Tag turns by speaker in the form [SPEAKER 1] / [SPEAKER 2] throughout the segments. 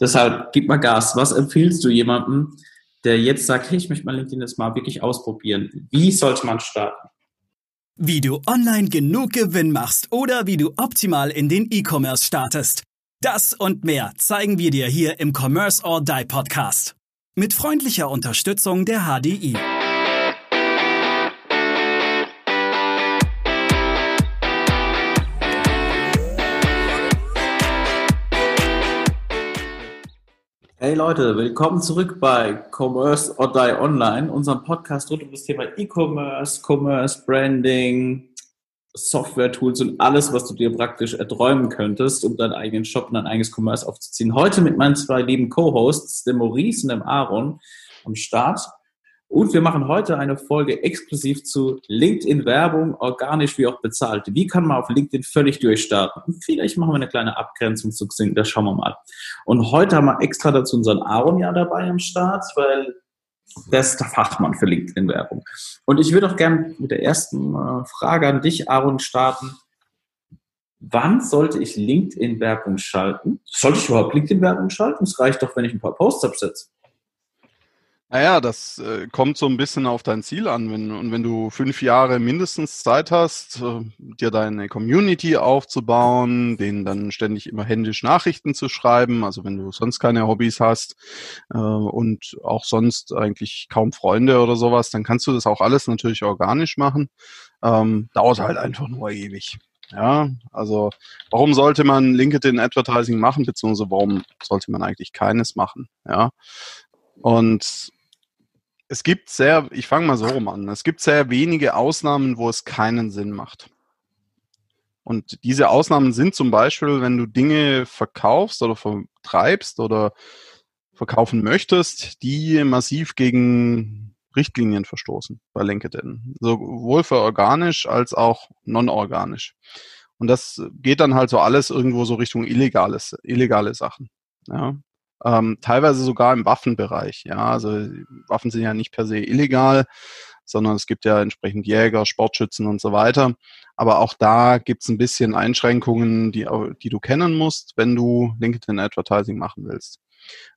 [SPEAKER 1] Deshalb gib mal Gas. Was empfiehlst du jemandem, der jetzt sagt, hey, ich möchte mal LinkedIn jetzt mal wirklich ausprobieren? Wie sollte man starten?
[SPEAKER 2] Wie du online genug Gewinn machst oder wie du optimal in den E-Commerce startest. Das und mehr zeigen wir dir hier im Commerce or Die Podcast. Mit freundlicher Unterstützung der HDI.
[SPEAKER 1] Hey Leute, willkommen zurück bei Commerce or Die Online, unserem Podcast rund um das Thema E-Commerce, Commerce, Branding, Software-Tools und alles, was du dir praktisch erträumen könntest, um deinen eigenen Shop und dein eigenes Commerce aufzuziehen. Heute mit meinen zwei lieben Co-Hosts, dem Maurice und dem Aaron, am Start. Und wir machen heute eine Folge exklusiv zu LinkedIn-Werbung, organisch wie auch bezahlt. Wie kann man auf LinkedIn völlig durchstarten? Vielleicht machen wir eine kleine Abgrenzung zu Xing, das schauen wir mal. Und heute haben wir extra dazu unseren Aaron ja dabei am Start, weil der ist der Fachmann für LinkedIn-Werbung. Und ich würde auch gerne mit der ersten äh, Frage an dich, Aaron, starten. Wann sollte ich LinkedIn-Werbung schalten? Sollte ich überhaupt LinkedIn-Werbung schalten? Es reicht doch, wenn ich ein paar Posts absetze.
[SPEAKER 3] Naja, das äh, kommt so ein bisschen auf dein Ziel an. Wenn, und wenn du fünf Jahre mindestens Zeit hast, äh, dir deine Community aufzubauen, denen dann ständig immer händisch Nachrichten zu schreiben, also wenn du sonst keine Hobbys hast äh, und auch sonst eigentlich kaum Freunde oder sowas, dann kannst du das auch alles natürlich organisch machen. Ähm, dauert halt einfach nur ewig. Ja, also warum sollte man LinkedIn Advertising machen, beziehungsweise warum sollte man eigentlich keines machen? Ja, und es gibt sehr, ich fange mal so rum an, es gibt sehr wenige Ausnahmen, wo es keinen Sinn macht. Und diese Ausnahmen sind zum Beispiel, wenn du Dinge verkaufst oder vertreibst oder verkaufen möchtest, die massiv gegen Richtlinien verstoßen bei LinkedIn. Sowohl für organisch als auch non-organisch. Und das geht dann halt so alles irgendwo so Richtung illegales, illegale Sachen. Ja ähm, teilweise sogar im Waffenbereich. Ja, also Waffen sind ja nicht per se illegal, sondern es gibt ja entsprechend Jäger, Sportschützen und so weiter. Aber auch da gibt es ein bisschen Einschränkungen, die, die du kennen musst, wenn du LinkedIn Advertising machen willst.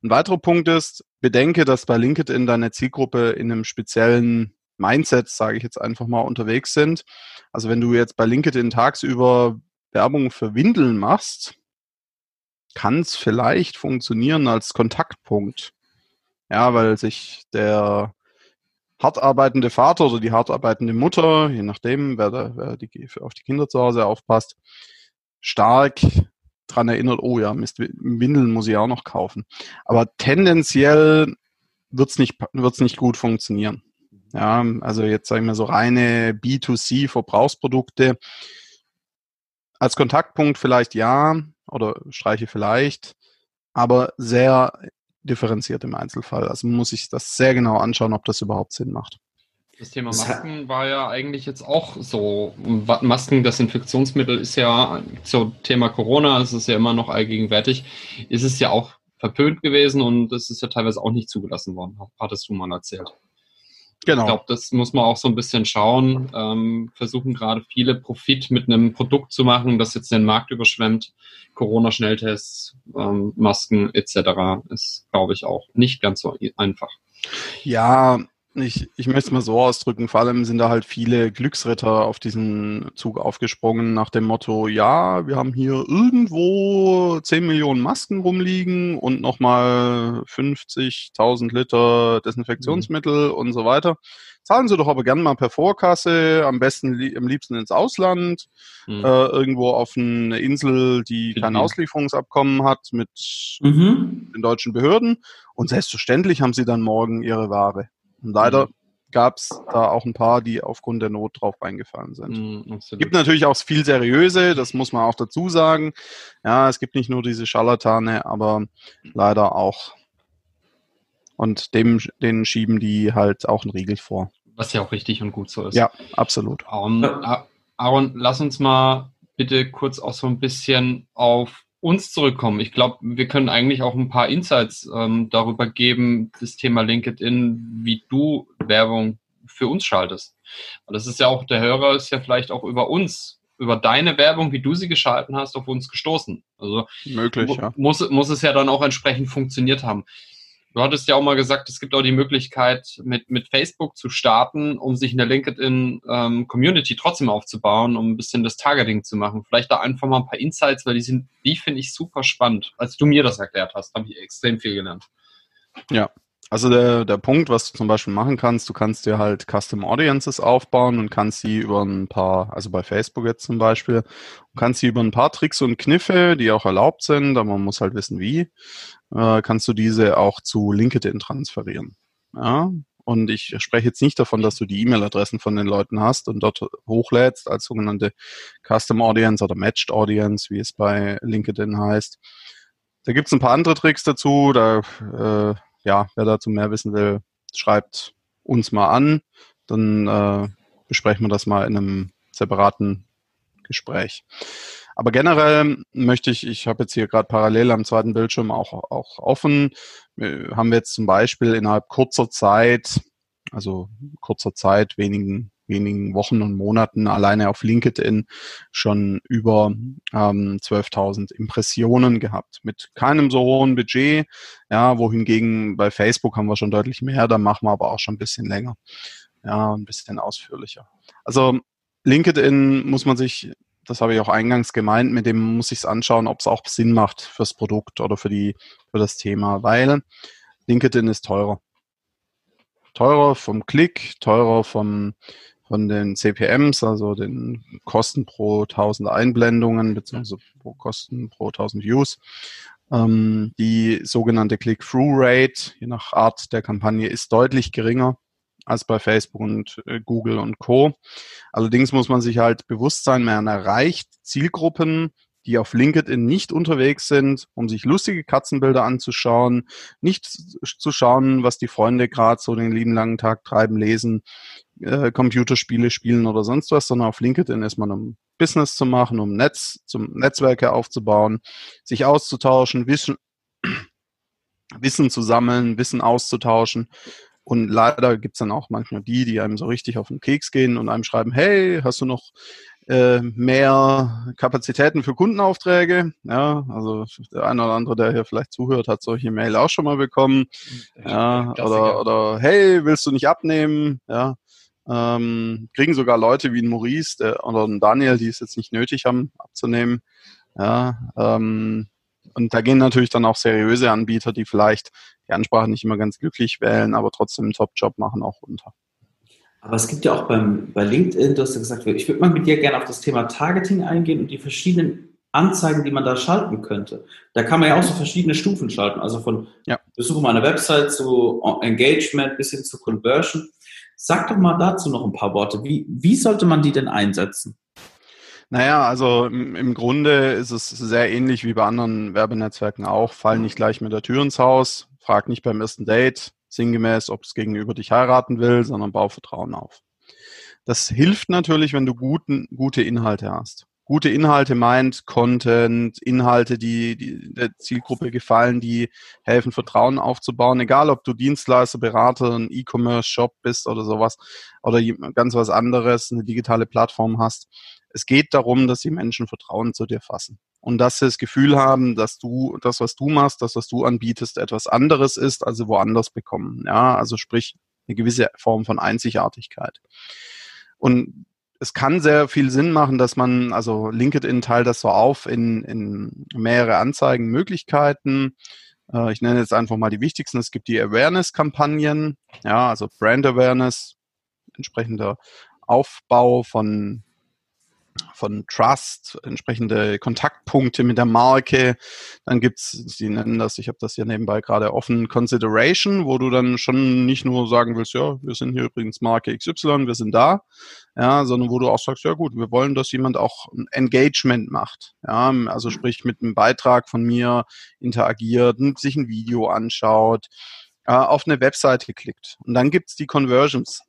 [SPEAKER 3] Ein weiterer Punkt ist, bedenke, dass bei LinkedIn deine Zielgruppe in einem speziellen Mindset, sage ich jetzt einfach mal, unterwegs sind. Also wenn du jetzt bei LinkedIn tagsüber Werbung für Windeln machst, kann es vielleicht funktionieren als Kontaktpunkt. Ja, weil sich der hart arbeitende Vater oder die hart arbeitende Mutter, je nachdem, wer, da, wer die, auf die Kinder zu Hause aufpasst, stark dran erinnert, oh ja, Mist, Windeln muss ich auch noch kaufen. Aber tendenziell wird es nicht, wird's nicht gut funktionieren. Ja, also jetzt sagen wir so reine B2C-Verbrauchsprodukte. Als Kontaktpunkt vielleicht ja, oder streiche vielleicht, aber sehr differenziert im Einzelfall. Also muss ich das sehr genau anschauen, ob das überhaupt Sinn macht.
[SPEAKER 4] Das Thema Masken war ja eigentlich jetzt auch so. Masken, Desinfektionsmittel ist ja zum Thema Corona, es ist ja immer noch allgegenwärtig, ist es ja auch verpönt gewesen und es ist ja teilweise auch nicht zugelassen worden, hattest du mal erzählt. Genau. Ich glaube, das muss man auch so ein bisschen schauen. Ähm, versuchen gerade viele Profit mit einem Produkt zu machen, das jetzt den Markt überschwemmt. Corona-Schnelltests, ähm, Masken etc. ist, glaube ich, auch nicht ganz so einfach.
[SPEAKER 3] Ja, ich, ich möchte es mal so ausdrücken, vor allem sind da halt viele Glücksritter auf diesen Zug aufgesprungen nach dem Motto, ja, wir haben hier irgendwo 10 Millionen Masken rumliegen und nochmal 50.000 Liter Desinfektionsmittel mhm. und so weiter. Zahlen Sie doch aber gerne mal per Vorkasse, am besten am liebsten ins Ausland, mhm. äh, irgendwo auf eine Insel, die kein mhm. Auslieferungsabkommen hat mit mhm. den deutschen Behörden. Und selbstverständlich haben Sie dann morgen Ihre Ware. Und leider mhm. gab es da auch ein paar, die aufgrund der Not drauf reingefallen sind. Mhm, gibt natürlich auch viel seriöse, das muss man auch dazu sagen. Ja, es gibt nicht nur diese Scharlatane, aber leider auch. Und dem, denen schieben die halt auch einen Riegel vor.
[SPEAKER 4] Was ja auch richtig und gut so ist.
[SPEAKER 3] Ja, absolut.
[SPEAKER 4] Um, Aaron, lass uns mal bitte kurz auch so ein bisschen auf uns zurückkommen. Ich glaube, wir können eigentlich auch ein paar Insights ähm, darüber geben, das Thema LinkedIn, wie du Werbung für uns schaltest. Weil das ist ja auch, der Hörer ist ja vielleicht auch über uns über deine Werbung, wie du sie geschalten hast, auf uns gestoßen. Also
[SPEAKER 3] möglich,
[SPEAKER 4] ja. muss, muss es ja dann auch entsprechend funktioniert haben. Du hattest ja auch mal gesagt, es gibt auch die Möglichkeit, mit, mit Facebook zu starten, um sich eine LinkedIn-Community ähm, trotzdem aufzubauen, um ein bisschen das Targeting zu machen. Vielleicht da einfach mal ein paar Insights, weil die sind, die finde ich super spannend. Als du mir das erklärt hast, habe ich extrem viel gelernt.
[SPEAKER 3] Ja, also der, der Punkt, was du zum Beispiel machen kannst, du kannst dir halt Custom Audiences aufbauen und kannst sie über ein paar, also bei Facebook jetzt zum Beispiel, kannst sie über ein paar Tricks und Kniffe, die auch erlaubt sind, aber man muss halt wissen wie, äh, kannst du diese auch zu LinkedIn transferieren. Ja? Und ich spreche jetzt nicht davon, dass du die E-Mail-Adressen von den Leuten hast und dort hochlädst als sogenannte Custom Audience oder Matched Audience, wie es bei LinkedIn heißt. Da gibt es ein paar andere Tricks dazu. Da, äh, ja, wer dazu mehr wissen will, schreibt uns mal an. Dann äh, besprechen wir das mal in einem separaten Gespräch. Aber generell möchte ich, ich habe jetzt hier gerade parallel am zweiten Bildschirm auch, auch offen, äh, haben wir jetzt zum Beispiel innerhalb kurzer Zeit, also kurzer Zeit, wenigen, wenigen Wochen und Monaten alleine auf LinkedIn schon über ähm, 12.000 Impressionen gehabt. Mit keinem so hohen Budget, ja, wohingegen bei Facebook haben wir schon deutlich mehr, da machen wir aber auch schon ein bisschen länger. Ja, ein bisschen ausführlicher. Also LinkedIn muss man sich das habe ich auch eingangs gemeint, mit dem muss ich es anschauen, ob es auch Sinn macht fürs Produkt oder für, die, für das Thema, weil LinkedIn ist teurer. Teurer vom Klick, teurer vom, von den CPMs, also den Kosten pro 1000 Einblendungen, beziehungsweise pro Kosten pro 1000 Views. Ähm, die sogenannte Click-Through-Rate, je nach Art der Kampagne, ist deutlich geringer als bei Facebook und äh, Google und Co. Allerdings muss man sich halt bewusst sein, man erreicht Zielgruppen, die auf LinkedIn nicht unterwegs sind, um sich lustige Katzenbilder anzuschauen, nicht zu schauen, was die Freunde gerade so den lieben langen Tag treiben, lesen, äh, Computerspiele spielen oder sonst was, sondern auf LinkedIn ist man, um Business zu machen, um Netz, zum Netzwerke aufzubauen, sich auszutauschen, Wissen, Wissen zu sammeln, Wissen auszutauschen. Und leider gibt es dann auch manchmal die, die einem so richtig auf den Keks gehen und einem schreiben, hey, hast du noch äh, mehr Kapazitäten für Kundenaufträge? Ja, also der eine oder andere, der hier vielleicht zuhört, hat solche Mail auch schon mal bekommen. Ja, oder, oder hey, willst du nicht abnehmen? Ja. Ähm, kriegen sogar Leute wie ein Maurice der, oder ein Daniel, die es jetzt nicht nötig haben, abzunehmen. Ja, ähm, und da gehen natürlich dann auch seriöse Anbieter, die vielleicht die Ansprache nicht immer ganz glücklich wählen, aber trotzdem einen Top-Job machen, auch runter.
[SPEAKER 1] Aber es gibt ja auch beim, bei LinkedIn, du hast ja gesagt, ich würde mal mit dir gerne auf das Thema Targeting eingehen und die verschiedenen Anzeigen, die man da schalten könnte. Da kann man ja auch so verschiedene Stufen schalten, also von ja. Besuche meiner Website zu Engagement bis hin zu Conversion. Sag doch mal dazu noch ein paar Worte. Wie, wie sollte man die denn einsetzen?
[SPEAKER 3] Naja, also im, im Grunde ist es sehr ähnlich wie bei anderen Werbenetzwerken auch. Fall nicht gleich mit der Tür ins Haus, frag nicht beim ersten Date, sinngemäß, ob es gegenüber dich heiraten will, sondern bau Vertrauen auf. Das hilft natürlich, wenn du guten, gute Inhalte hast. Gute Inhalte meint Content, Inhalte, die, die der Zielgruppe gefallen, die helfen, Vertrauen aufzubauen. Egal, ob du Dienstleister, Berater, ein E-Commerce-Shop bist oder sowas oder ganz was anderes, eine digitale Plattform hast. Es geht darum, dass die Menschen Vertrauen zu dir fassen und dass sie das Gefühl haben, dass du das, was du machst, das, was du anbietest, etwas anderes ist, also woanders bekommen. Ja, also sprich eine gewisse Form von Einzigartigkeit. Und es kann sehr viel Sinn machen, dass man, also LinkedIn teilt das so auf in, in mehrere Anzeigenmöglichkeiten. Äh, ich nenne jetzt einfach mal die wichtigsten. Es gibt die Awareness-Kampagnen, ja, also Brand Awareness, entsprechender Aufbau von von Trust, entsprechende Kontaktpunkte mit der Marke. Dann gibt's, Sie nennen das, ich habe das hier nebenbei gerade offen, Consideration, wo du dann schon nicht nur sagen willst, ja, wir sind hier übrigens Marke XY, wir sind da, ja, sondern wo du auch sagst, ja gut, wir wollen, dass jemand auch ein Engagement macht. Ja, also sprich mit einem Beitrag von mir interagiert, sich ein Video anschaut, äh, auf eine Webseite klickt. Und dann gibt's die Conversions.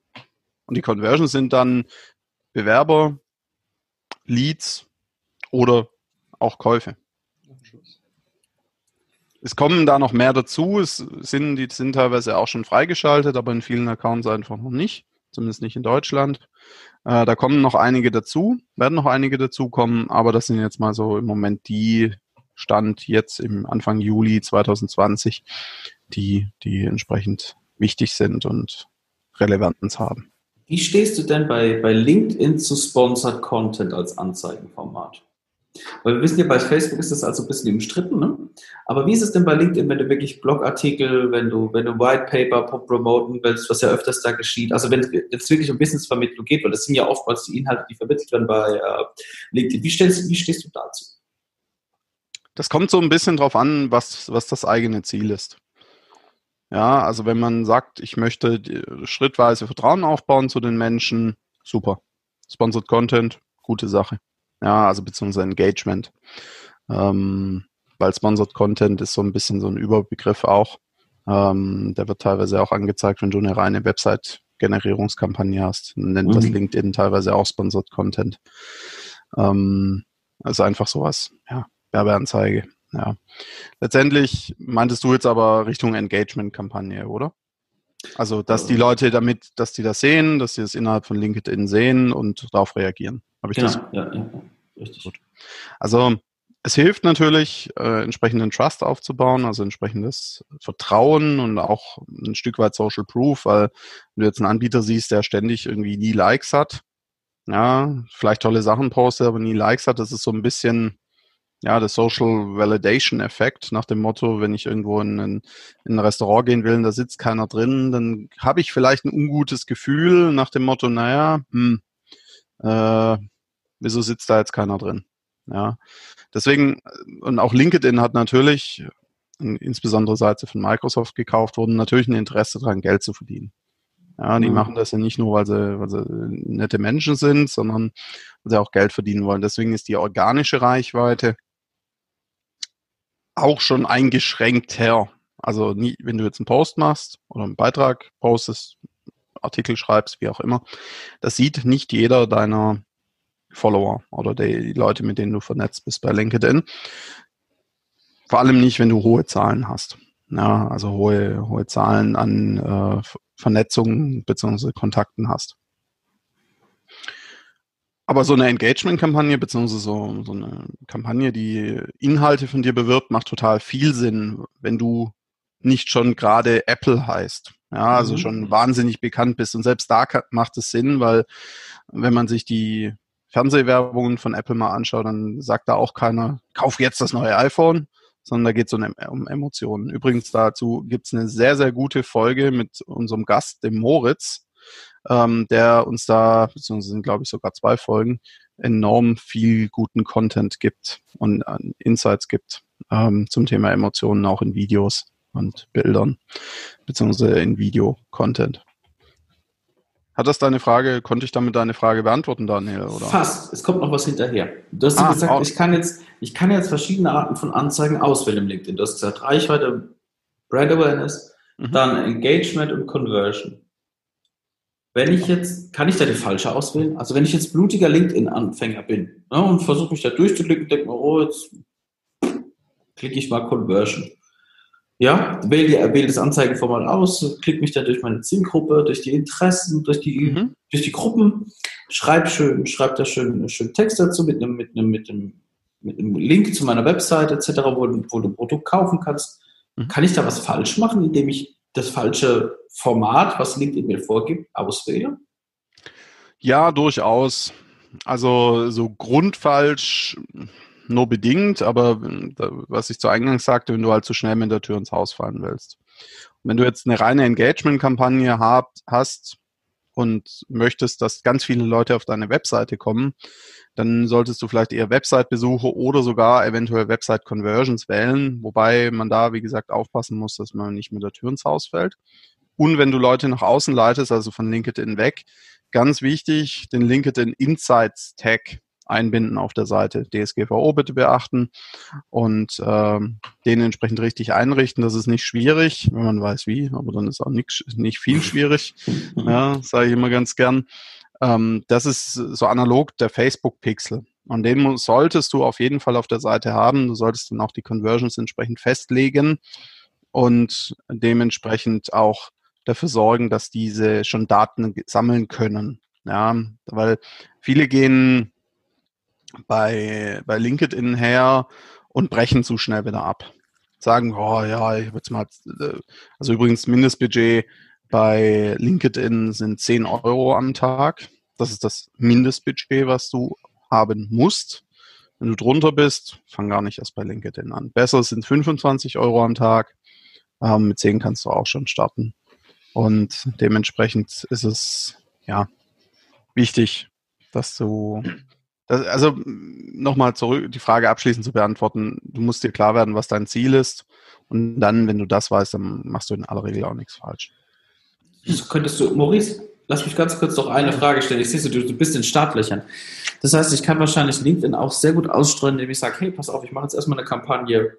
[SPEAKER 3] Und die Conversions sind dann Bewerber, Leads oder auch Käufe. Es kommen da noch mehr dazu. Es sind, die sind teilweise auch schon freigeschaltet, aber in vielen Accounts einfach noch nicht. zumindest nicht in Deutschland. Äh, da kommen noch einige dazu, werden noch einige dazukommen, aber das sind jetzt mal so im Moment die Stand jetzt im Anfang Juli 2020, die, die entsprechend wichtig sind und Relevanz haben.
[SPEAKER 1] Wie stehst du denn bei, bei LinkedIn zu Sponsored Content als Anzeigenformat? Weil wir wissen ja, bei Facebook ist das also ein bisschen umstritten, ne? Aber wie ist es denn bei LinkedIn, wenn du wirklich Blogartikel, wenn du, wenn du White Paper promoten willst, was ja öfters da geschieht, also wenn es wirklich um Businessvermittlung geht, weil das sind ja oftmals die Inhalte, die vermittelt werden bei äh, LinkedIn. Wie, stellst, wie stehst du dazu?
[SPEAKER 3] Das kommt so ein bisschen drauf an, was, was das eigene Ziel ist. Ja, also wenn man sagt, ich möchte schrittweise Vertrauen aufbauen zu den Menschen, super. Sponsored Content, gute Sache. Ja, also beziehungsweise Engagement. Ähm, weil Sponsored Content ist so ein bisschen so ein Überbegriff auch. Ähm, der wird teilweise auch angezeigt, wenn du eine reine Website-Generierungskampagne hast. Man nennt mhm. das LinkedIn teilweise auch Sponsored Content. Ähm, also einfach sowas, ja, Werbeanzeige. Ja. Letztendlich meintest du jetzt aber Richtung Engagement-Kampagne, oder? Also, dass die Leute damit, dass die das sehen, dass sie das innerhalb von LinkedIn sehen und darauf reagieren. Habe ich genau, das? Ja, ja, richtig. Gut. Also, es hilft natürlich, äh, entsprechenden Trust aufzubauen, also entsprechendes Vertrauen und auch ein Stück weit Social Proof, weil wenn du jetzt einen Anbieter siehst, der ständig irgendwie nie Likes hat, ja, vielleicht tolle Sachen postet, aber nie Likes hat, das ist so ein bisschen, ja, der Social Validation Effekt nach dem Motto, wenn ich irgendwo in ein, in ein Restaurant gehen will und da sitzt keiner drin, dann habe ich vielleicht ein ungutes Gefühl nach dem Motto, naja, hm, äh, wieso sitzt da jetzt keiner drin? Ja, deswegen, und auch LinkedIn hat natürlich, insbesondere seit sie von Microsoft gekauft wurden, natürlich ein Interesse daran, Geld zu verdienen. Ja, die mhm. machen das ja nicht nur, weil sie, weil sie nette Menschen sind, sondern weil sie auch Geld verdienen wollen. Deswegen ist die organische Reichweite auch schon eingeschränkt her. Also nie, wenn du jetzt einen Post machst oder einen Beitrag postest, Artikel schreibst, wie auch immer, das sieht nicht jeder deiner Follower oder die Leute, mit denen du vernetzt bist bei LinkedIn. Vor allem nicht, wenn du hohe Zahlen hast. Ja, also hohe, hohe Zahlen an äh, Vernetzungen bzw. Kontakten hast. Aber so eine Engagement-Kampagne, beziehungsweise so, so eine Kampagne, die Inhalte von dir bewirbt, macht total viel Sinn, wenn du nicht schon gerade Apple heißt. Ja, also mhm. schon wahnsinnig bekannt bist. Und selbst da macht es Sinn, weil wenn man sich die Fernsehwerbungen von Apple mal anschaut, dann sagt da auch keiner, kauf jetzt das neue iPhone, sondern da geht es um, um Emotionen. Übrigens dazu gibt es eine sehr, sehr gute Folge mit unserem Gast, dem Moritz, ähm, der uns da, beziehungsweise sind glaube ich sogar zwei Folgen, enorm viel guten Content gibt und äh, Insights gibt ähm, zum Thema Emotionen, auch in Videos und Bildern, beziehungsweise in Video-Content. Hat das deine Frage, konnte ich damit deine Frage beantworten, Daniel? Oder?
[SPEAKER 1] Fast. Es kommt noch was hinterher. Du hast ah, gesagt, ich kann, jetzt, ich kann jetzt verschiedene Arten von Anzeigen auswählen im LinkedIn. Du hast gesagt, Reichweite, Brand Awareness, mhm. dann Engagement und Conversion. Wenn ich jetzt, kann ich da die falsche auswählen? Also wenn ich jetzt blutiger LinkedIn-Anfänger bin ne, und versuche mich da durchzuklicken, denke mir, oh, jetzt klicke ich mal Conversion. Ja, wähle, wähle das Anzeigenformat aus, klicke mich da durch meine Zielgruppe, durch die Interessen, durch die, mhm. durch die Gruppen, schreib schön, schreib da schön, schön Text dazu mit einem, mit einem, mit einem, mit einem Link zu meiner Website etc., wo, wo du ein Produkt kaufen kannst. Mhm. Kann ich da was falsch machen, indem ich das falsche Format, was LinkedIn mir vorgibt, auswähle?
[SPEAKER 3] Ja, durchaus. Also so grundfalsch nur bedingt, aber was ich zu Eingangs sagte, wenn du halt zu schnell mit der Tür ins Haus fallen willst. wenn du jetzt eine reine Engagement-Kampagne hast und möchtest, dass ganz viele Leute auf deine Webseite kommen, dann solltest du vielleicht eher Website-Besuche oder sogar eventuell Website-Conversions wählen, wobei man da, wie gesagt, aufpassen muss, dass man nicht mit der Tür ins Haus fällt. Und wenn du Leute nach außen leitest, also von LinkedIn weg, ganz wichtig, den LinkedIn Insights Tag einbinden auf der Seite. DSGVO bitte beachten und ähm, den entsprechend richtig einrichten. Das ist nicht schwierig, wenn man weiß wie, aber dann ist auch nicht, nicht viel schwierig. Ja, sage ich immer ganz gern. Ähm, das ist so analog der Facebook-Pixel. Und den solltest du auf jeden Fall auf der Seite haben. Du solltest dann auch die Conversions entsprechend festlegen und dementsprechend auch dafür sorgen, dass diese schon Daten sammeln können. Ja, weil viele gehen bei, bei LinkedIn her und brechen zu schnell wieder ab. Sagen, oh ja, ich habe jetzt mal, äh, also übrigens Mindestbudget bei LinkedIn sind 10 Euro am Tag. Das ist das Mindestbudget, was du haben musst. Wenn du drunter bist, fang gar nicht erst bei LinkedIn an. Besser sind 25 Euro am Tag. Ähm, mit 10 kannst du auch schon starten. Und dementsprechend ist es, ja, wichtig, dass du, das, also nochmal zurück, die Frage abschließend zu beantworten. Du musst dir klar werden, was dein Ziel ist. Und dann, wenn du das weißt, dann machst du in aller Regel auch nichts falsch.
[SPEAKER 1] Könntest du, Maurice, lass mich ganz kurz noch eine Frage stellen. Ich sehe, du, du bist in Startlöchern. Das heißt, ich kann wahrscheinlich LinkedIn auch sehr gut ausstreuen, indem ich sage, hey, pass auf, ich mache jetzt erstmal eine Kampagne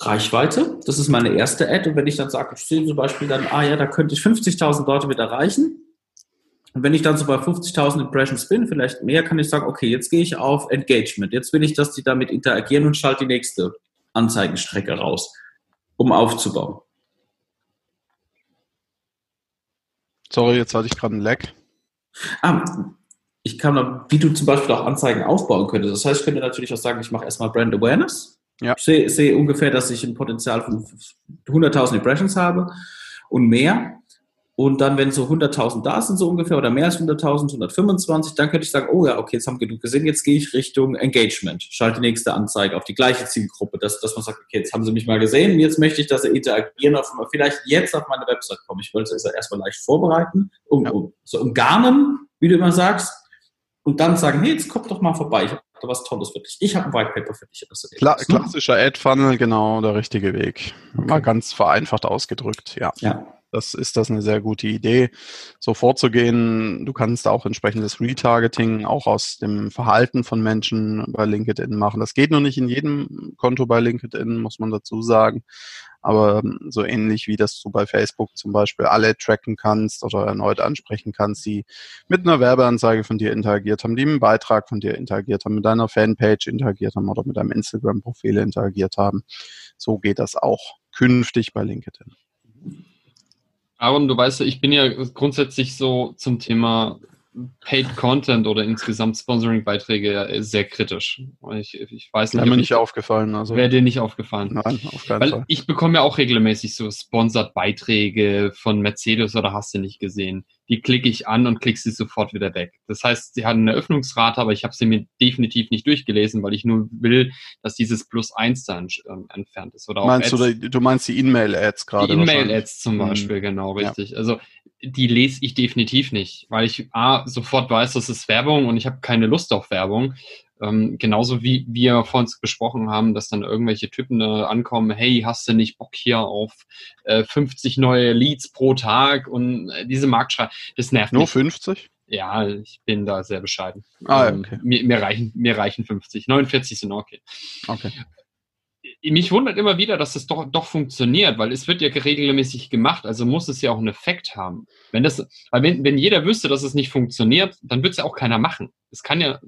[SPEAKER 1] Reichweite. Das ist meine erste Ad. Und wenn ich dann sage, ich sehe zum Beispiel dann, ah ja, da könnte ich 50.000 Leute mit erreichen. Und wenn ich dann so bei 50.000 Impressions bin, vielleicht mehr, kann ich sagen, okay, jetzt gehe ich auf Engagement. Jetzt will ich, dass die damit interagieren und schalte die nächste Anzeigenstrecke raus, um aufzubauen.
[SPEAKER 3] Sorry, jetzt hatte ich gerade einen Lag.
[SPEAKER 1] Ah, ich kann, wie du zum Beispiel auch Anzeigen aufbauen könntest. Das heißt, ich könnte natürlich auch sagen, ich mache erstmal Brand Awareness. Ja. Ich sehe, sehe ungefähr, dass ich ein Potenzial von 100.000 Impressions habe und mehr. Und dann, wenn so 100.000 da sind, so ungefähr, oder mehr als 100.000, 125, dann könnte ich sagen, oh ja, okay, jetzt haben genug gesehen, jetzt gehe ich Richtung Engagement. Schalte die nächste Anzeige auf die gleiche Zielgruppe, dass, dass man sagt, okay, jetzt haben sie mich mal gesehen, jetzt möchte ich, dass sie interagieren, auf, vielleicht jetzt auf meine Website kommen. Ich wollte es erstmal leicht vorbereiten, um, um so umgarnen, wie du immer sagst, und dann sagen, hey, jetzt kommt doch mal vorbei, ich habe da was Tolles für dich. Ich habe ein White Paper für dich.
[SPEAKER 3] Kla klassischer Ad-Funnel, genau, der richtige Weg. Okay. Mal ganz vereinfacht ausgedrückt, ja. Ja, das ist das eine sehr gute Idee, so vorzugehen. Du kannst auch entsprechendes Retargeting auch aus dem Verhalten von Menschen bei LinkedIn machen. Das geht nur nicht in jedem Konto bei LinkedIn, muss man dazu sagen. Aber ähm, so ähnlich wie das du bei Facebook zum Beispiel alle tracken kannst oder erneut ansprechen kannst, die mit einer Werbeanzeige von dir interagiert haben, die mit einem Beitrag von dir interagiert haben, mit deiner Fanpage interagiert haben oder mit deinem Instagram-Profil interagiert haben. So geht das auch künftig bei LinkedIn.
[SPEAKER 4] Aaron, du weißt ja, ich bin ja grundsätzlich so zum Thema Paid Content oder insgesamt Sponsoring-Beiträge sehr kritisch. Ich, ich weiß nicht.
[SPEAKER 3] Wäre mir nicht aufgefallen. Also.
[SPEAKER 4] Wäre dir nicht aufgefallen.
[SPEAKER 3] Nein, auf keinen
[SPEAKER 4] Weil
[SPEAKER 3] Fall.
[SPEAKER 4] Ich bekomme ja auch regelmäßig so Sponsored-Beiträge von Mercedes oder hast du nicht gesehen die klicke ich an und klicke sie sofort wieder weg. Das heißt, sie hat eine Öffnungsrate, aber ich habe sie mir definitiv nicht durchgelesen, weil ich nur will, dass dieses Plus eins dann ähm, entfernt ist.
[SPEAKER 3] Oder meinst Ads, du, du meinst die In-Mail-Ads gerade?
[SPEAKER 4] Die In-Mail-Ads zum. Beispiel, mhm. genau, richtig. Ja. Also die lese ich definitiv nicht, weil ich A, sofort weiß, das ist Werbung und ich habe keine Lust auf Werbung. Ähm, genauso wie wir vorhin besprochen haben, dass dann irgendwelche Typen äh, ankommen, hey, hast du nicht Bock hier auf äh, 50 neue Leads pro Tag und äh, diese Marktschrei, das nervt
[SPEAKER 3] Nur
[SPEAKER 4] mich.
[SPEAKER 3] 50?
[SPEAKER 4] Ja, ich bin da sehr bescheiden.
[SPEAKER 3] Ah, ähm, okay.
[SPEAKER 4] mir, mir, reichen, mir reichen 50. 49 sind okay.
[SPEAKER 3] Okay.
[SPEAKER 4] Mich wundert immer wieder, dass das doch, doch funktioniert, weil es wird ja regelmäßig gemacht, also muss es ja auch einen Effekt haben. Wenn das, weil wenn, wenn jeder wüsste, dass es nicht funktioniert, dann wird es ja auch keiner machen. Es kann ja,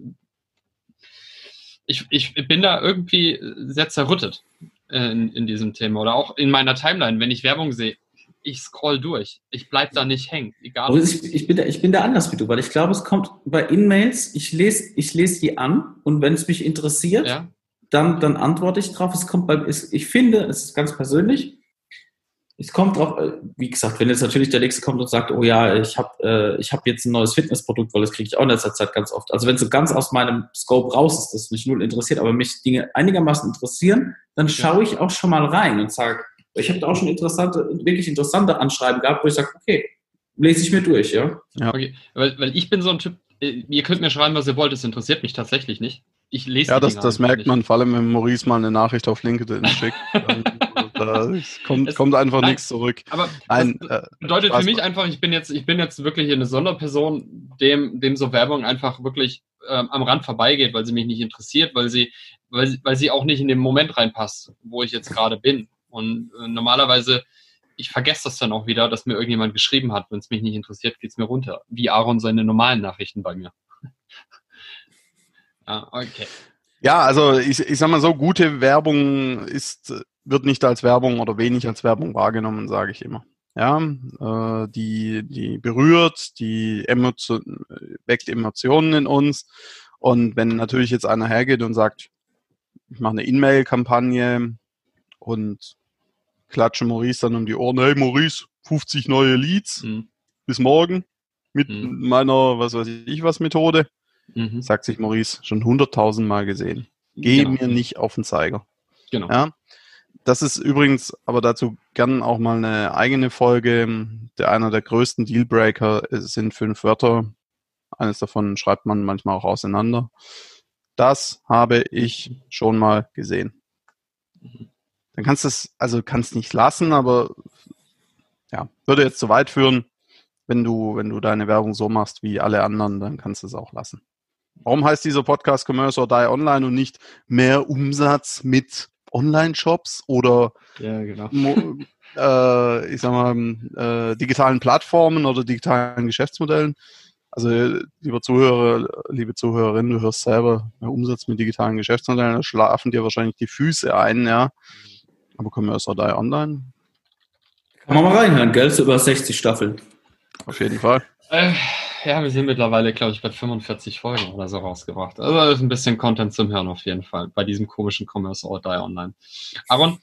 [SPEAKER 4] ich, ich bin da irgendwie sehr zerrüttet in, in diesem Thema. Oder auch in meiner Timeline, wenn ich Werbung sehe, ich scroll durch. Ich bleib da nicht hängen. Egal.
[SPEAKER 1] Ich, ich, bin da, ich bin da anders wie du, weil ich glaube, es kommt bei In-Mails, ich lese ich lese die an und wenn es mich interessiert, ja. dann, dann antworte ich drauf. Es kommt bei, ich finde, es ist ganz persönlich, es kommt drauf, äh, wie gesagt, wenn jetzt natürlich der nächste kommt und sagt, oh ja, ich habe äh, ich hab jetzt ein neues Fitnessprodukt, weil das kriege ich auch in letzter Zeit ganz oft. Also wenn so ganz aus meinem Scope raus ist, das mich null interessiert, aber mich Dinge einigermaßen interessieren, dann schaue ich auch schon mal rein und sage, ich habe da auch schon interessante, wirklich interessante Anschreiben gehabt, wo ich sage, okay, lese ich mir durch, ja.
[SPEAKER 4] ja. Okay, weil, weil ich bin so ein Typ, äh, ihr könnt mir schreiben, was ihr wollt, das interessiert mich tatsächlich nicht. Ich lese
[SPEAKER 3] Ja, das, das merkt nicht. man, vor allem wenn Maurice mal eine Nachricht auf LinkedIn schickt. da kommt, es, kommt einfach nein, nichts zurück.
[SPEAKER 4] Aber nein, das äh, bedeutet für mich einfach, ich bin jetzt, ich bin jetzt wirklich eine Sonderperson, dem, dem so Werbung einfach wirklich ähm, am Rand vorbeigeht, weil sie mich nicht interessiert, weil sie, weil, weil sie auch nicht in den Moment reinpasst, wo ich jetzt gerade bin. Und äh, normalerweise, ich vergesse das dann auch wieder, dass mir irgendjemand geschrieben hat. Wenn es mich nicht interessiert, geht es mir runter. Wie Aaron seine normalen Nachrichten bei mir.
[SPEAKER 3] ah, okay. Ja, also ich, ich sag mal so, gute Werbung ist, wird nicht als Werbung oder wenig als Werbung wahrgenommen, sage ich immer. ja, äh, die, die berührt, die Emotion, weckt Emotionen in uns. Und wenn natürlich jetzt einer hergeht und sagt, ich mache eine E-Mail-Kampagne und klatsche Maurice dann um die Ohren, hey Maurice, 50 neue Leads mhm. bis morgen mit mhm. meiner, was weiß ich was, Methode, mhm. sagt sich Maurice, schon 100.000 Mal gesehen. Geh genau. mir nicht auf den Zeiger. Genau. Ja? Das ist übrigens, aber dazu gern auch mal eine eigene Folge. Der einer der größten Dealbreaker sind fünf Wörter. Eines davon schreibt man manchmal auch auseinander. Das habe ich schon mal gesehen. Dann kannst du es, also kannst nicht lassen, aber ja, würde jetzt zu weit führen. Wenn du, wenn du deine Werbung so machst wie alle anderen, dann kannst du es auch lassen. Warum heißt dieser Podcast Commerce or Die Online und nicht mehr Umsatz mit Online-Shops oder ja, genau. äh, ich sag mal, äh, digitalen Plattformen oder digitalen Geschäftsmodellen. Also, lieber Zuhörer, liebe Zuhörerin, du hörst selber Umsatz mit digitalen Geschäftsmodellen, da schlafen dir wahrscheinlich die Füße ein, ja. Aber Commerce or Die Online.
[SPEAKER 1] Kann man mal reinhören, gell? So über 60 Staffeln.
[SPEAKER 3] Auf jeden Fall.
[SPEAKER 4] Äh, ja, wir sind mittlerweile, glaube ich, bei 45 Folgen oder so rausgebracht. Also ist ein bisschen Content zum Hören auf jeden Fall bei diesem komischen Commerce or Die Online. Aaron,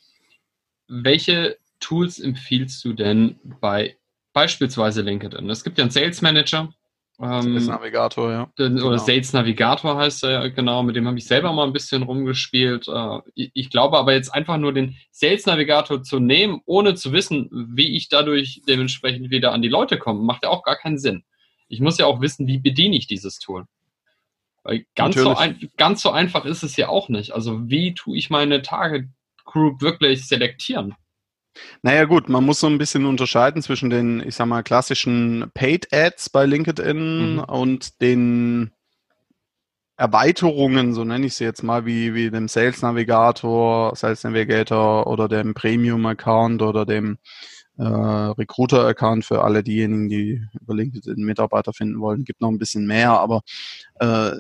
[SPEAKER 4] welche Tools empfiehlst du denn bei beispielsweise LinkedIn? Es gibt ja einen Sales Manager.
[SPEAKER 3] Ähm, Sales Navigator, ja.
[SPEAKER 4] Den, oder genau. Sales Navigator heißt er ja genau, mit dem habe ich selber mal ein bisschen rumgespielt. Äh, ich, ich glaube aber jetzt einfach nur den Sales Navigator zu nehmen, ohne zu wissen, wie ich dadurch dementsprechend wieder an die Leute komme, macht ja auch gar keinen Sinn ich muss ja auch wissen, wie bediene ich dieses Tool. Weil ganz so, ein, ganz so einfach ist es ja auch nicht. Also wie tue ich meine Target Group wirklich selektieren?
[SPEAKER 3] Naja gut, man muss so ein bisschen unterscheiden zwischen den, ich sag mal, klassischen Paid Ads bei LinkedIn mhm. und den Erweiterungen, so nenne ich sie jetzt mal, wie, wie dem Sales Navigator, Sales Navigator oder dem Premium Account oder dem äh, Recruiter-Account für alle diejenigen, die über LinkedIn Mitarbeiter finden wollen. Gibt noch ein bisschen mehr, aber äh,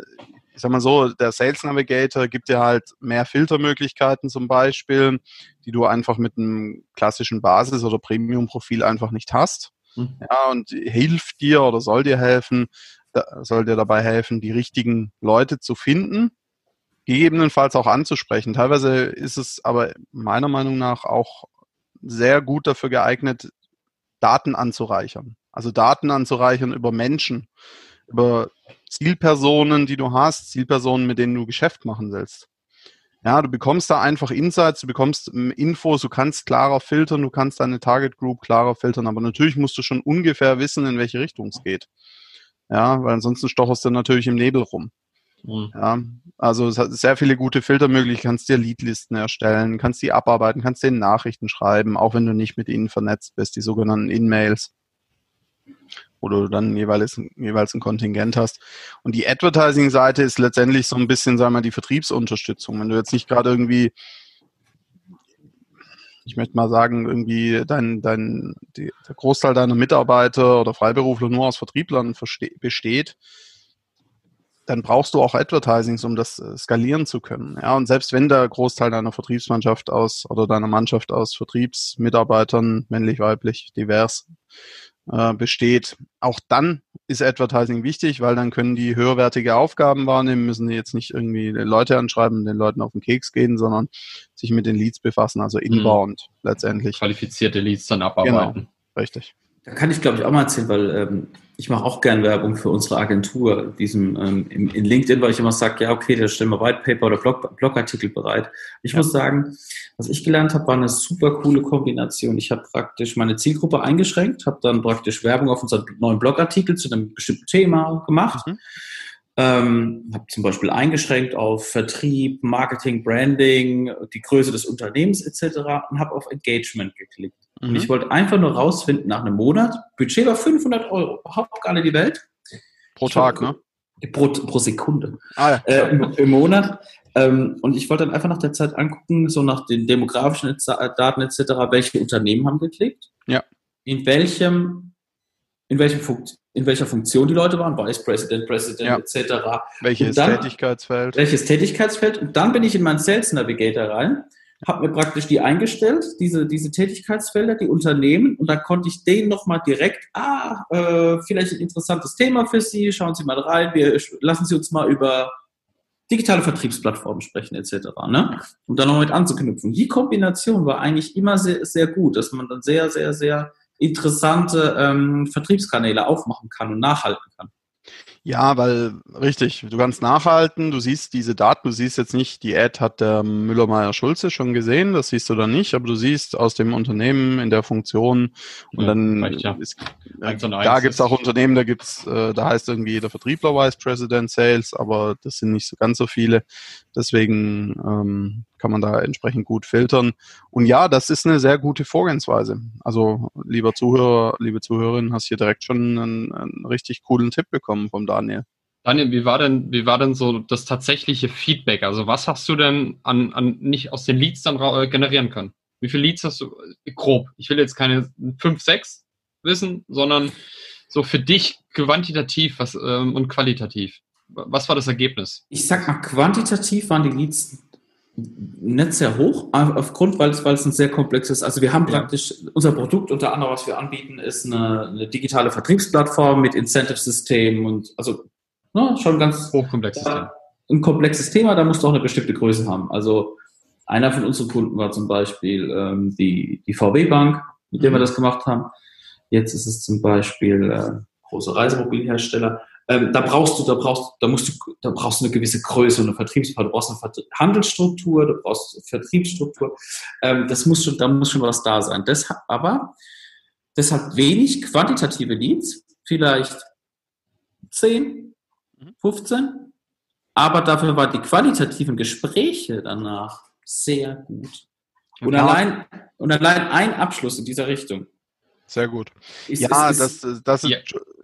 [SPEAKER 3] ich sag mal so, der Sales Navigator gibt dir halt mehr Filtermöglichkeiten zum Beispiel, die du einfach mit einem klassischen Basis- oder Premium-Profil einfach nicht hast. Mhm. Ja, und hilft dir oder soll dir helfen, soll dir dabei helfen, die richtigen Leute zu finden, gegebenenfalls auch anzusprechen. Teilweise ist es aber meiner Meinung nach auch sehr gut dafür geeignet, Daten anzureichern. Also Daten anzureichern über Menschen, über Zielpersonen, die du hast, Zielpersonen, mit denen du Geschäft machen willst. Ja, du bekommst da einfach Insights, du bekommst ähm, Infos, du kannst klarer filtern, du kannst deine Target Group klarer filtern, aber natürlich musst du schon ungefähr wissen, in welche Richtung es geht. Ja, weil ansonsten stocherst du natürlich im Nebel rum. Mhm. Ja, also es hat sehr viele gute Filtermöglichkeiten. Kannst dir Leadlisten erstellen, kannst die abarbeiten, kannst denen Nachrichten schreiben, auch wenn du nicht mit ihnen vernetzt bist, die sogenannten In-Mails, wo du dann jeweils, jeweils ein Kontingent hast. Und die Advertising-Seite ist letztendlich so ein bisschen, sagen wir mal, die Vertriebsunterstützung. Wenn du jetzt nicht gerade irgendwie ich möchte mal sagen, irgendwie dein, dein, die, der Großteil deiner Mitarbeiter oder Freiberufler nur aus Vertrieblern besteht, dann brauchst du auch Advertisings, um das äh, skalieren zu können. Ja, und selbst wenn der Großteil deiner Vertriebsmannschaft aus oder deiner Mannschaft aus Vertriebsmitarbeitern, männlich, weiblich, divers, äh, besteht, auch dann ist Advertising wichtig, weil dann können die höherwertige Aufgaben wahrnehmen, müssen die jetzt nicht irgendwie Leute anschreiben, den Leuten auf den Keks gehen, sondern sich mit den Leads befassen, also mhm. inbound mhm. letztendlich.
[SPEAKER 4] Qualifizierte Leads dann abarbeiten. Genau,
[SPEAKER 3] richtig.
[SPEAKER 1] Da kann ich, glaube ich, auch mal erzählen, weil ähm, ich mache auch gern Werbung für unsere Agentur, diesem ähm, in, in LinkedIn, weil ich immer sage, ja, okay, da stellen wir White Paper oder Blog, Blogartikel bereit. Ich ja. muss sagen, was ich gelernt habe, war eine super coole Kombination. Ich habe praktisch meine Zielgruppe eingeschränkt, habe dann praktisch Werbung auf unseren neuen Blogartikel zu einem bestimmten Thema gemacht. Mhm. Ähm, habe zum Beispiel eingeschränkt auf Vertrieb, Marketing, Branding, die Größe des Unternehmens etc. und habe auf Engagement geklickt. Mhm. Und ich wollte einfach nur rausfinden nach einem Monat, Budget war 500 Euro, überhaupt gar nicht die Welt.
[SPEAKER 3] Pro Tag, ne?
[SPEAKER 1] Pro, pro Sekunde. Ah, ja. äh, im, im, Monat. Ähm, und ich wollte dann einfach nach der Zeit angucken, so nach den demografischen Daten etc., welche Unternehmen haben geklickt.
[SPEAKER 3] Ja.
[SPEAKER 1] In welchem, in welchem Funkt, in welcher Funktion die Leute waren, Vice President, President ja. etc.
[SPEAKER 3] Welches dann, Tätigkeitsfeld?
[SPEAKER 1] Welches Tätigkeitsfeld. Und dann bin ich in meinen Sales Navigator rein habe mir praktisch die eingestellt, diese, diese Tätigkeitsfelder, die Unternehmen, und dann konnte ich denen nochmal direkt, ah, äh, vielleicht ein interessantes Thema für Sie, schauen Sie mal rein, wir lassen Sie uns mal über digitale Vertriebsplattformen sprechen etc. Ne? Um dann noch mit anzuknüpfen. Die Kombination war eigentlich immer sehr, sehr gut, dass man dann sehr, sehr, sehr interessante ähm, Vertriebskanäle aufmachen kann und nachhalten kann.
[SPEAKER 3] Ja, weil richtig, du kannst nachhalten, du siehst diese Daten, du siehst jetzt nicht, die Ad hat der Müller-Meyer-Schulze schon gesehen, das siehst du dann nicht, aber du siehst aus dem Unternehmen in der Funktion und ja, dann ja. ist, äh, da gibt es auch Unternehmen, da gibt's, äh, da heißt irgendwie jeder Vertriebler Vice President Sales, aber das sind nicht so ganz so viele. Deswegen ähm, kann man da entsprechend gut filtern. Und ja, das ist eine sehr gute Vorgehensweise. Also, lieber Zuhörer, liebe Zuhörerin, hast hier direkt schon einen, einen richtig coolen Tipp bekommen vom Daniel.
[SPEAKER 4] Daniel, wie war denn, wie war denn so das tatsächliche Feedback? Also was hast du denn an, an nicht aus den Leads dann äh, generieren können? Wie viele Leads hast du grob? Ich will jetzt keine fünf, sechs wissen, sondern so für dich quantitativ was, ähm, und qualitativ. Was war das Ergebnis?
[SPEAKER 1] Ich sag mal, quantitativ waren die Leads nicht sehr hoch, aufgrund, weil es, weil es ein sehr komplexes, also wir haben praktisch, unser Produkt unter anderem, was wir anbieten, ist eine, eine digitale Vertriebsplattform mit Incentive-System und also ne, schon ganz
[SPEAKER 4] hochkomplexes
[SPEAKER 1] Thema. Ein komplexes Thema, da musst du auch eine bestimmte Größe haben. Also einer von unseren Kunden war zum Beispiel ähm, die, die VW Bank, mit der mhm. wir das gemacht haben. Jetzt ist es zum Beispiel äh, große Reisemobilhersteller. Ähm, da brauchst du, da brauchst, da musst du, da brauchst du eine gewisse Größe und eine Vertriebsstruktur, du brauchst eine Handelsstruktur, du brauchst eine Vertriebsstruktur. Ähm, das muss schon, da muss schon was da sein. Deshalb, aber deshalb wenig quantitative Leads, vielleicht 10, 15, mhm. aber dafür waren die qualitativen Gespräche danach sehr gut. Und allein, und allein ein Abschluss in dieser Richtung.
[SPEAKER 3] Sehr gut. Ist, ja, ist, das, das ist, ja.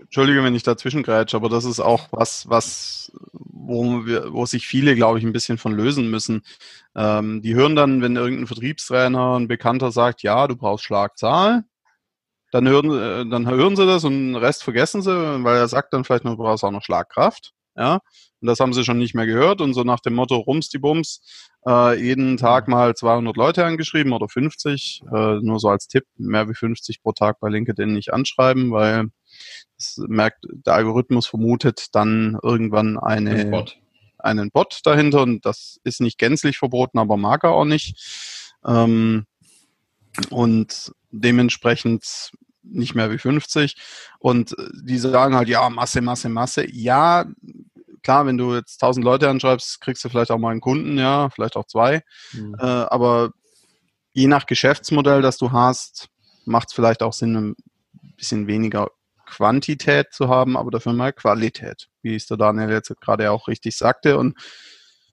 [SPEAKER 3] Entschuldige, wenn ich dazwischen grätsche, aber das ist auch was, was, wo, wir, wo sich viele, glaube ich, ein bisschen von lösen müssen. Ähm, die hören dann, wenn irgendein Vertriebstrainer, ein Bekannter sagt, ja, du brauchst Schlagzahl, dann hören, äh, dann hören sie das und den Rest vergessen sie, weil er sagt dann vielleicht noch, du brauchst auch noch Schlagkraft. Ja, und das haben sie schon nicht mehr gehört und so nach dem Motto Rums die Bums, äh, jeden Tag mal 200 Leute angeschrieben oder 50, äh, nur so als Tipp, mehr wie 50 pro Tag bei LinkedIn nicht anschreiben, weil es merkt, der Algorithmus vermutet dann irgendwann eine, Bot. einen Bot dahinter und das ist nicht gänzlich verboten, aber mag er auch nicht. Ähm, und dementsprechend nicht mehr wie 50. Und die sagen halt, ja, Masse, Masse, Masse. Ja, klar, wenn du jetzt 1000 Leute anschreibst, kriegst du vielleicht auch mal einen Kunden, ja, vielleicht auch zwei. Mhm. Äh, aber je nach Geschäftsmodell, das du hast, macht es vielleicht auch Sinn, ein bisschen weniger Quantität zu haben, aber dafür mal Qualität, wie es der Daniel jetzt gerade auch richtig sagte. Und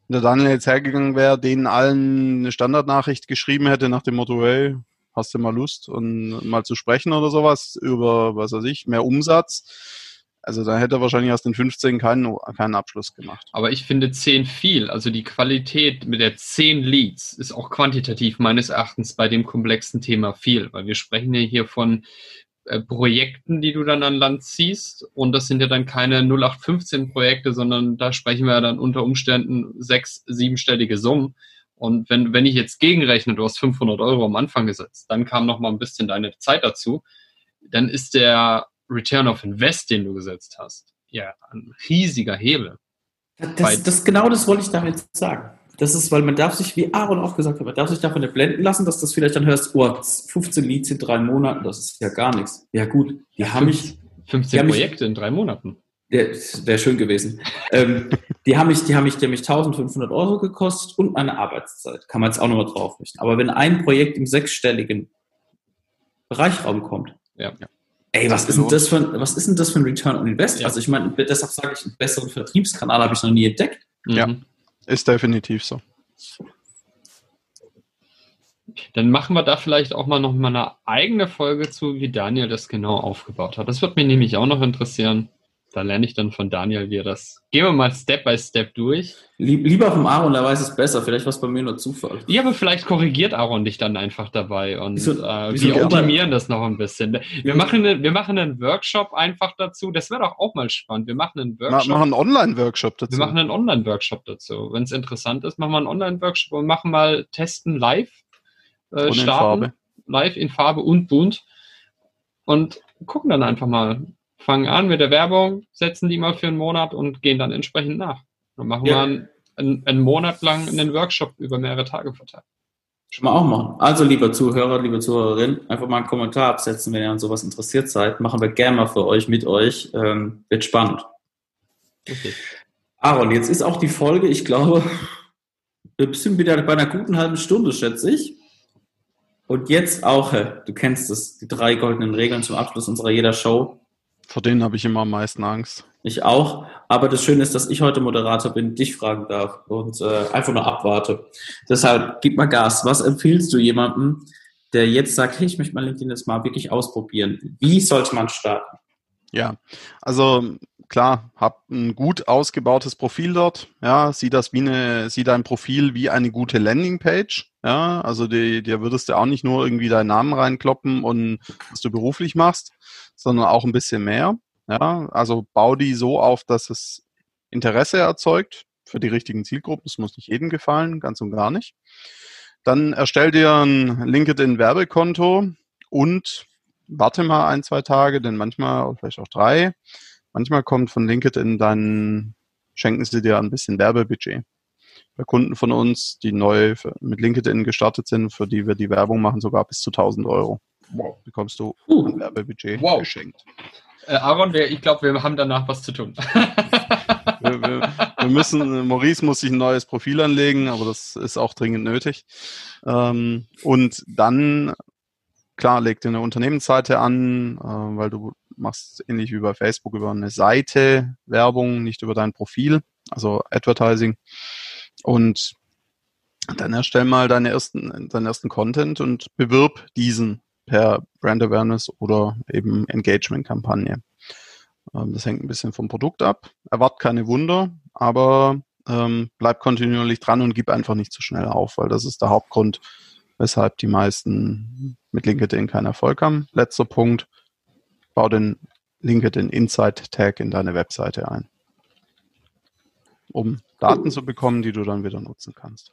[SPEAKER 3] wenn der Daniel jetzt hergegangen wäre, denen allen eine Standardnachricht geschrieben hätte nach dem Motto, hey, hast du mal Lust und mal zu sprechen oder sowas über, was weiß ich, mehr Umsatz. Also da hätte er wahrscheinlich aus den 15 keinen, keinen Abschluss gemacht.
[SPEAKER 4] Aber ich finde 10 viel. Also die Qualität mit der 10 Leads ist auch quantitativ meines Erachtens bei dem komplexen Thema viel, weil wir sprechen ja hier von äh, Projekten, die du dann an Land ziehst. Und das sind ja dann keine 0815 Projekte, sondern da sprechen wir ja dann unter Umständen sechs, siebenstellige Summen. Und wenn, wenn ich jetzt gegenrechne, du hast 500 Euro am Anfang gesetzt, dann kam noch mal ein bisschen deine Zeit dazu, dann ist der Return of Invest, den du gesetzt hast, ja ein riesiger Hebel.
[SPEAKER 1] Das, das genau das wollte ich damit sagen. Das ist, weil man darf sich, wie Aaron auch gesagt hat, man darf sich davon nicht blenden lassen, dass das vielleicht dann hörst, oh, 15 Leads in drei Monaten, das ist ja gar nichts. Ja gut, die ja, haben mich...
[SPEAKER 4] 15 haben Projekte mich, in drei Monaten.
[SPEAKER 1] Der wäre schön gewesen. ähm, die haben mich, die haben mich, die haben mich 1500 Euro gekostet und meine Arbeitszeit. Kann man jetzt auch nochmal drauf richten. Aber wenn ein Projekt im sechsstelligen Bereichraum kommt, ja. Ey, was ist, denn das für ein, was ist denn das für ein Return on Invest? Ja. Also ich meine, deshalb sage ich, einen besseren Vertriebskanal habe ich noch nie entdeckt.
[SPEAKER 3] Ja. Mhm. Ist definitiv so.
[SPEAKER 4] Dann machen wir da vielleicht auch mal noch mal eine eigene Folge zu, wie Daniel das genau aufgebaut hat. Das wird mich nämlich auch noch interessieren. Da lerne ich dann von Daniel, wie er das. Gehen wir mal Step by Step durch.
[SPEAKER 1] Lieber vom Aaron, der weiß es besser. Vielleicht war es bei mir nur Zufall.
[SPEAKER 4] Ja, aber vielleicht korrigiert Aaron dich dann einfach dabei und
[SPEAKER 1] Wieso-
[SPEAKER 4] äh,
[SPEAKER 1] wieso
[SPEAKER 4] wir optimieren das noch ein bisschen. Wir machen, eine, wir machen einen Workshop einfach dazu. Das wäre doch auch mal spannend. Wir machen einen Workshop.
[SPEAKER 3] machen einen Online-Workshop dazu.
[SPEAKER 4] wir machen einen Online-Workshop dazu. Wenn es interessant ist, machen wir einen Online-Workshop und machen mal testen live. Äh,
[SPEAKER 3] Und in
[SPEAKER 4] starten,
[SPEAKER 3] Farbe.
[SPEAKER 4] Live in Farbe und bunt. Und gucken dann einfach mal. Fangen an mit der Werbung, setzen die mal für einen Monat und gehen dann entsprechend nach. Dann machen
[SPEAKER 1] Ja.
[SPEAKER 4] wir einen, einen, Monat lang einen Workshop über mehrere Tage verteilt.
[SPEAKER 1] Schon mal auch machen. Also, lieber Zuhörer, liebe Zuhörerin, einfach mal einen Kommentar absetzen, wenn ihr an sowas interessiert seid. Machen wir gerne mal für euch, mit euch. Ähm, wird spannend.
[SPEAKER 4] Okay.
[SPEAKER 1] Aaron, jetzt ist auch die Folge, ich glaube, wir sind wieder bei einer guten halben Stunde, schätze ich. Und jetzt auch, du kennst es, die drei goldenen Regeln zum Abschluss unserer jeder Show.
[SPEAKER 3] Vor denen habe ich immer am meisten Angst.
[SPEAKER 1] Ich auch. Aber das Schöne ist, dass ich heute Moderator bin, dich fragen darf und äh, einfach nur abwarte. Deshalb gib mal Gas. Was empfiehlst du jemandem, der jetzt sagt, hey, ich möchte mal LinkedIn jetzt mal wirklich ausprobieren? Wie sollte man starten?
[SPEAKER 3] Ja, also klar, hab ein gut ausgebautes Profil dort. Ja, sieh das wie eine, sieh dein Profil wie eine gute Landingpage. Ja, also dir würdest du auch nicht nur irgendwie deinen Namen reinkloppen und was du beruflich machst, sondern auch ein bisschen mehr. Ja, also bau die so auf, dass es Interesse erzeugt für die richtigen Zielgruppen. Das muss nicht jedem gefallen, ganz und gar nicht. Dann erstell dir ein LinkedIn-Werbekonto und warte mal ein, zwei Tage, denn manchmal, oder vielleicht auch drei, manchmal kommt von LinkedIn dann, schenken sie dir ein bisschen Werbebudget. Bei Kunden von uns, die neu mit LinkedIn gestartet sind, für die wir die Werbung machen, sogar bis zu 1000 Euro.
[SPEAKER 4] Wow.
[SPEAKER 3] Bekommst du
[SPEAKER 1] Uh,
[SPEAKER 3] ein Werbebudget
[SPEAKER 4] Wow.
[SPEAKER 3] geschenkt.
[SPEAKER 4] Äh, Aaron, wir, ich glaube, wir haben danach was zu tun.
[SPEAKER 3] Wir, wir, wir müssen, Maurice muss sich ein neues Profil anlegen, aber das ist auch dringend nötig. Ähm, und dann, klar, leg dir eine Unternehmensseite an, äh, weil du machst ähnlich wie bei Facebook über eine Seite Werbung, nicht über dein Profil, also Advertising. Und dann erstell mal deine ersten, deinen ersten Content und bewirb diesen per Brand Awareness oder eben Engagement-Kampagne. Ähm, Das hängt ein bisschen vom Produkt ab. Erwart keine Wunder, aber ähm, bleib kontinuierlich dran und gib einfach nicht zu schnell auf, weil das ist der Hauptgrund, weshalb die meisten mit LinkedIn keinen Erfolg haben. Letzter Punkt, bau den LinkedIn Insight Tag in deine Webseite ein, um Daten zu bekommen, die du dann wieder nutzen kannst.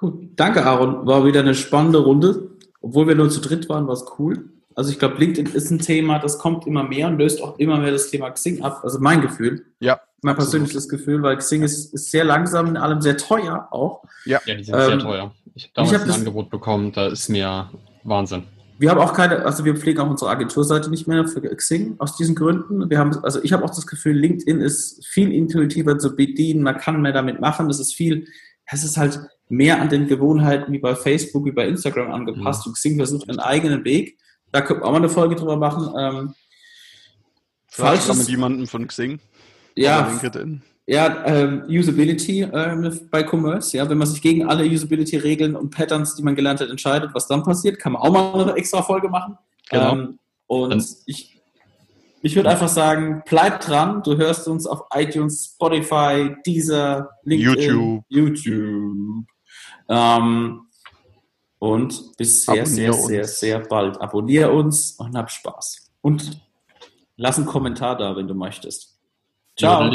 [SPEAKER 1] Cool. Danke, Aaron. War wieder eine spannende Runde. Obwohl wir nur zu dritt waren, war es cool. Also ich glaube, LinkedIn ist ein Thema, das kommt immer mehr und löst auch immer mehr das Thema Xing ab. Also mein Gefühl,
[SPEAKER 3] Ja,
[SPEAKER 1] mein
[SPEAKER 3] absolut.
[SPEAKER 1] persönliches Gefühl, weil Xing ist, ist sehr langsam, in allem sehr teuer auch.
[SPEAKER 4] Ja, die sind
[SPEAKER 1] Ähm,
[SPEAKER 4] sehr teuer. Ich habe damals
[SPEAKER 1] ich hab
[SPEAKER 4] ein Angebot bekommen, da ist mir Wahnsinn.
[SPEAKER 1] Wir haben auch keine, also wir pflegen auch unsere Agenturseite nicht mehr für Xing aus diesen Gründen. Wir haben, also ich habe auch das Gefühl, LinkedIn ist viel intuitiver zu bedienen, man kann mehr damit machen. Das ist viel, es ist halt mehr an den Gewohnheiten wie bei Facebook, wie bei Instagram angepasst. Und Xing versucht einen eigenen Weg. Da können wir auch mal eine Folge drüber machen. Ähm, falsches,
[SPEAKER 3] mit jemandem von Xing
[SPEAKER 1] ja, ja, ähm, Usability ähm, bei Commerce, ja, wenn man sich gegen alle Usability-Regeln und Patterns, die man gelernt hat, entscheidet, was dann passiert, kann man auch mal eine extra Folge machen.
[SPEAKER 3] Genau.
[SPEAKER 1] Ähm, und
[SPEAKER 4] Dann-
[SPEAKER 1] ich, ich würde einfach sagen, bleib dran. Du hörst uns auf iTunes, Spotify, Deezer, LinkedIn,
[SPEAKER 3] YouTube.
[SPEAKER 1] YouTube. Ähm, und bis sehr, sehr,
[SPEAKER 3] Abonnier
[SPEAKER 1] sehr,
[SPEAKER 3] uns.
[SPEAKER 1] sehr bald. Abonnier uns und hab Spaß. Und lass einen Kommentar da, wenn du möchtest. Ciao.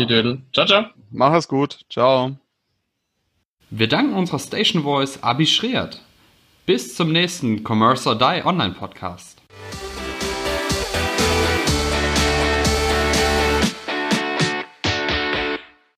[SPEAKER 4] Ciao, ciao.
[SPEAKER 3] Mach es gut. Ciao.
[SPEAKER 4] Wir danken unserer Station Voice Abi Schreert. Bis zum nächsten Commerce or Die Online Podcast.